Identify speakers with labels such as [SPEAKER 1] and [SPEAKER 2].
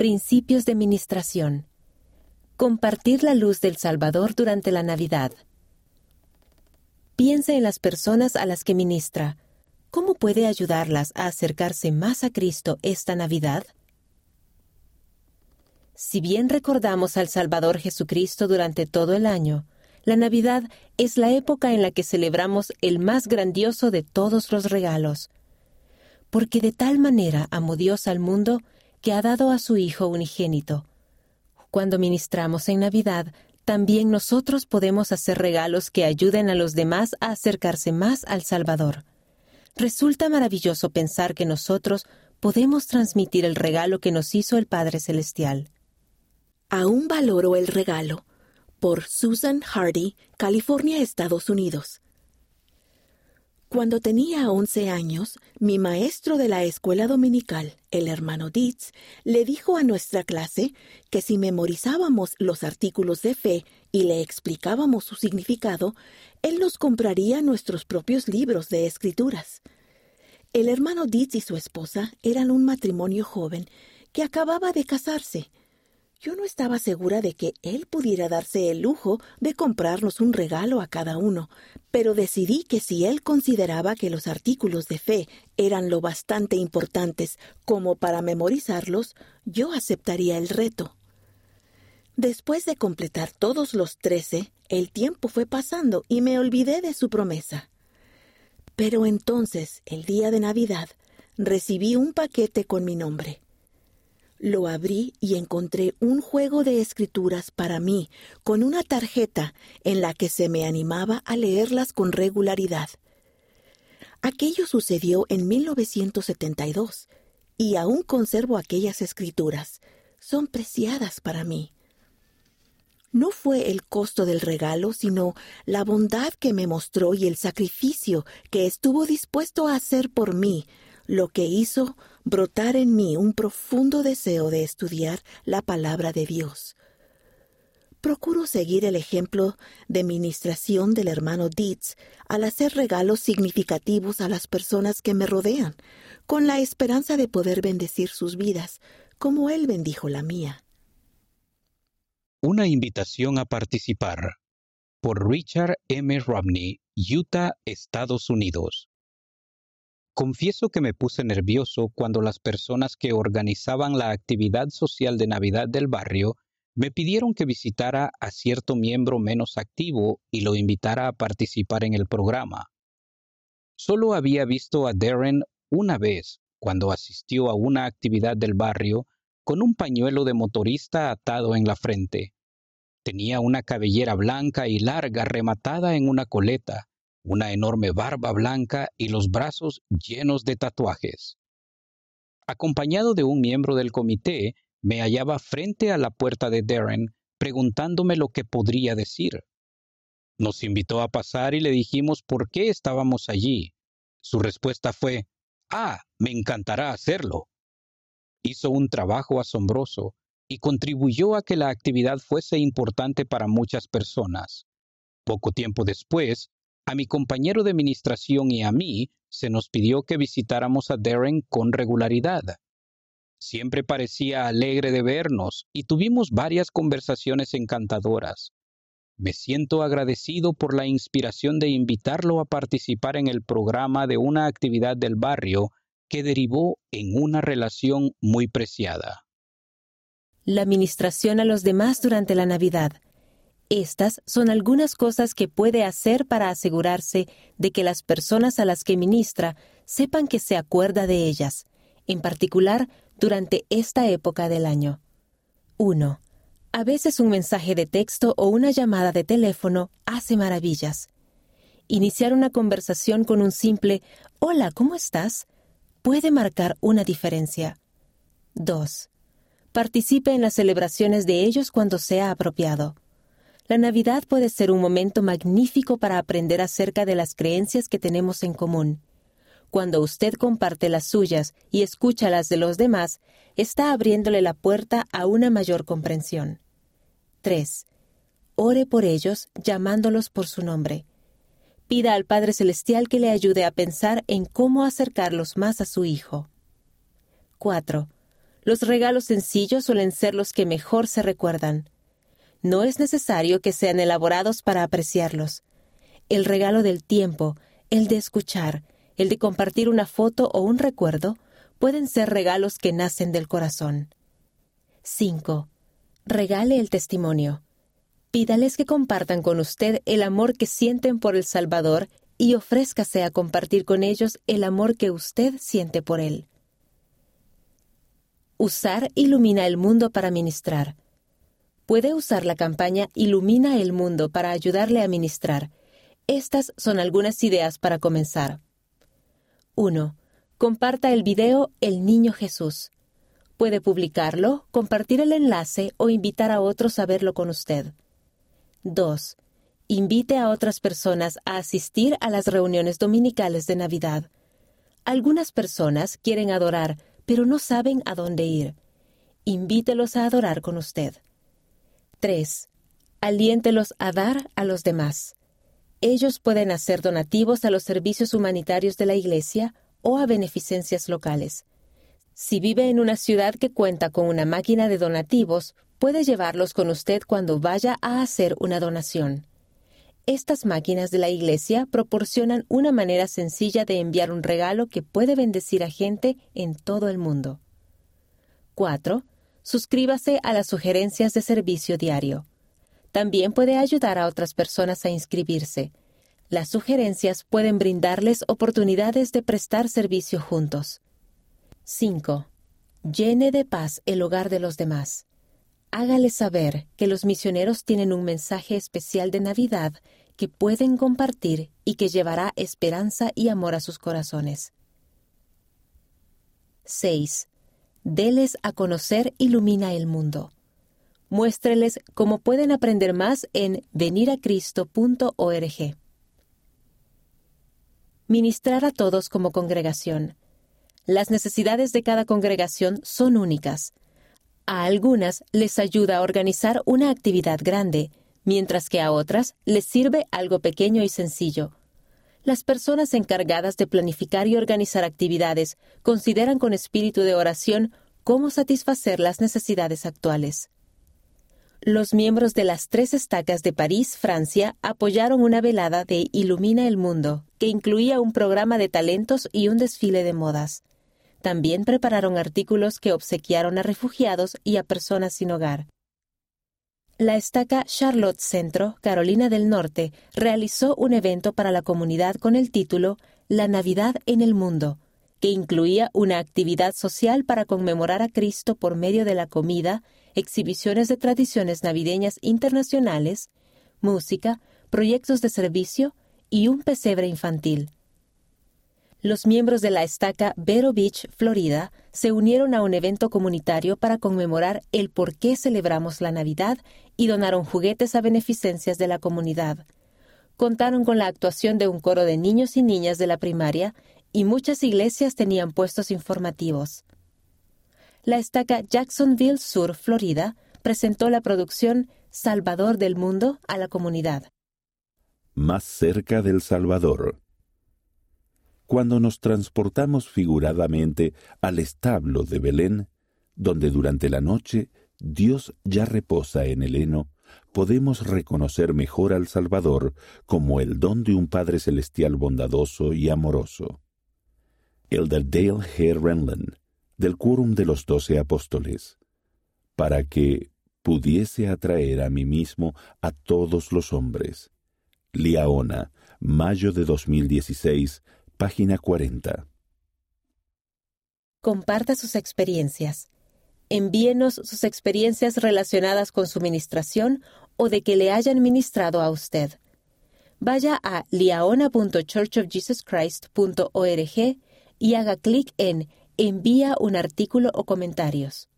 [SPEAKER 1] Principios de Ministración. Compartir la luz del Salvador durante la Navidad. Piense en las personas a las que ministra. ¿Cómo puede ayudarlas a acercarse más a Cristo esta Navidad? Si bien recordamos al Salvador Jesucristo durante todo el año, la Navidad es la época en la que celebramos el más grandioso de todos los regalos. Porque de tal manera amó Dios al mundo que ha dado a su Hijo unigénito. Cuando ministramos en Navidad, también nosotros podemos hacer regalos que ayuden a los demás a acercarse más al Salvador. Resulta maravilloso pensar que nosotros podemos transmitir el regalo que nos hizo el Padre Celestial.
[SPEAKER 2] Aún valoro el regalo. Por Susan Hardy, California, Estados Unidos. Cuando tenía 11 años, mi maestro de la escuela dominical, el hermano Dietz, le dijo a nuestra clase que si memorizábamos los artículos de fe y le explicábamos su significado, él nos compraría nuestros propios libros de escrituras. El hermano Dietz y su esposa eran un matrimonio joven que acababa de casarse yo no estaba segura de que él pudiera darse el lujo de comprarnos un regalo a cada uno, pero decidí que si él consideraba que los artículos de fe eran lo bastante importantes como para memorizarlos, yo aceptaría el reto. Después de completar todos los trece, el tiempo fue pasando y me olvidé de su promesa. Pero entonces, el día de Navidad, recibí un paquete con mi nombre. Lo abrí y encontré un juego de escrituras para mí, con una tarjeta en la que se me animaba a leerlas con regularidad. Aquello sucedió en 1972, y aún conservo aquellas escrituras. Son preciadas para mí. No fue el costo del regalo, sino la bondad que me mostró y el sacrificio que estuvo dispuesto a hacer por mí, lo que hizo brotar en mí un profundo deseo de estudiar la palabra de Dios. Procuro seguir el ejemplo de ministración del hermano Dietz al hacer regalos significativos a las personas que me rodean, con la esperanza de poder bendecir sus vidas, como él bendijo la mía.
[SPEAKER 3] Una invitación a participar por Richard M. Romney, Utah, Estados Unidos. Confieso que me puse nervioso cuando las personas que organizaban la actividad social de Navidad del barrio me pidieron que visitara a cierto miembro menos activo y lo invitara a participar en el programa. Solo había visto a Darren una vez cuando asistió a una actividad del barrio con un pañuelo de motorista atado en la frente. Tenía una cabellera blanca y larga rematada en una coleta una enorme barba blanca y los brazos llenos de tatuajes. Acompañado de un miembro del comité, me hallaba frente a la puerta de Darren, preguntándome lo que podría decir. Nos invitó a pasar y le dijimos por qué estábamos allí. Su respuesta fue, Ah, me encantará hacerlo. Hizo un trabajo asombroso y contribuyó a que la actividad fuese importante para muchas personas. Poco tiempo después, a mi compañero de administración y a mí se nos pidió que visitáramos a Darren con regularidad. Siempre parecía alegre de vernos y tuvimos varias conversaciones encantadoras. Me siento agradecido por la inspiración de invitarlo a participar en el programa de una actividad del barrio que derivó en una relación muy preciada.
[SPEAKER 1] La administración a los demás durante la Navidad estas son algunas cosas que puede hacer para asegurarse de que las personas a las que ministra sepan que se acuerda de ellas, en particular durante esta época del año. 1. A veces un mensaje de texto o una llamada de teléfono hace maravillas. Iniciar una conversación con un simple Hola, ¿cómo estás? puede marcar una diferencia. 2. Participe en las celebraciones de ellos cuando sea apropiado. La Navidad puede ser un momento magnífico para aprender acerca de las creencias que tenemos en común. Cuando usted comparte las suyas y escucha las de los demás, está abriéndole la puerta a una mayor comprensión. 3. Ore por ellos llamándolos por su nombre. Pida al Padre Celestial que le ayude a pensar en cómo acercarlos más a su Hijo. 4 Los regalos sencillos suelen ser los que mejor se recuerdan. No es necesario que sean elaborados para apreciarlos. El regalo del tiempo, el de escuchar, el de compartir una foto o un recuerdo, pueden ser regalos que nacen del corazón. 5. Regale el testimonio. Pídales que compartan con usted el amor que sienten por el Salvador y ofrézcase a compartir con ellos el amor que usted siente por él. Usar Ilumina el Mundo para ministrar. Puede usar la campaña Ilumina el Mundo para ayudarle a ministrar. Estas son algunas ideas para comenzar. 1. Comparta el video El Niño Jesús. Puede publicarlo, compartir el enlace o invitar a otros a verlo con usted. 2. Invite a otras personas a asistir a las reuniones dominicales de Navidad. Algunas personas quieren adorar, pero no saben a dónde ir. Invítelos a adorar con usted. 3. Aliéntelos a dar a los demás. Ellos pueden hacer donativos a los servicios humanitarios de la Iglesia o a beneficencias locales. Si vive en una ciudad que cuenta con una máquina de donativos, puede llevarlos con usted cuando vaya a hacer una donación. Estas máquinas de la Iglesia proporcionan una manera sencilla de enviar un regalo que puede bendecir a gente en todo el mundo. 4. Suscríbase a las sugerencias de servicio diario. También puede ayudar a otras personas a inscribirse. Las sugerencias pueden brindarles oportunidades de prestar servicio juntos. 5. Llene de paz el hogar de los demás. Hágale saber que los misioneros tienen un mensaje especial de Navidad que pueden compartir y que llevará esperanza y amor a sus corazones. 6. Deles a conocer Ilumina el Mundo. Muéstreles cómo pueden aprender más en veniracristo.org ministrar a todos como congregación. Las necesidades de cada congregación son únicas. A algunas les ayuda a organizar una actividad grande, mientras que a otras les sirve algo pequeño y sencillo. Las personas encargadas de planificar y organizar actividades consideran con espíritu de oración cómo satisfacer las necesidades actuales los miembros de las tres estacas de París, Francia, apoyaron una velada de Ilumina el Mundo, que incluía un programa de talentos y un desfile de modas. También prepararon artículos que obsequiaron a refugiados y a personas sin hogar. La estaca Charlotte Centro, Carolina del Norte, realizó un evento para la comunidad con el título La Navidad en el Mundo, que incluía una actividad social para conmemorar a Cristo por medio de la comida, exhibiciones de tradiciones navideñas internacionales, música, proyectos de servicio y un pesebre infantil. Los miembros de la estaca Vero Beach, Florida, se unieron a un evento comunitario para conmemorar el por qué celebramos la Navidad y donaron juguetes a beneficencias de la comunidad. Contaron con la actuación de un coro de niños y niñas de la primaria y muchas iglesias tenían puestos informativos la estaca Jacksonville Sur, Florida, presentó la producción Salvador del Mundo a la comunidad.
[SPEAKER 4] Más cerca del Salvador. Cuando nos transportamos figuradamente al establo de Belén, donde durante la noche Dios ya reposa en el heno, podemos reconocer mejor al Salvador como el don de un Padre Celestial bondadoso y amoroso. Elder Dale G. Renlund del quórum de los doce apóstoles, para que pudiese atraer a mí mismo a todos los hombres. Liaona, mayo de 2016, página 40.
[SPEAKER 1] Comparta sus experiencias. Envíenos sus experiencias relacionadas con su ministración o de que le hayan ministrado a usted. Vaya a liaona.churchofjesuschrist.org y haga clic en envía un artículo o comentarios.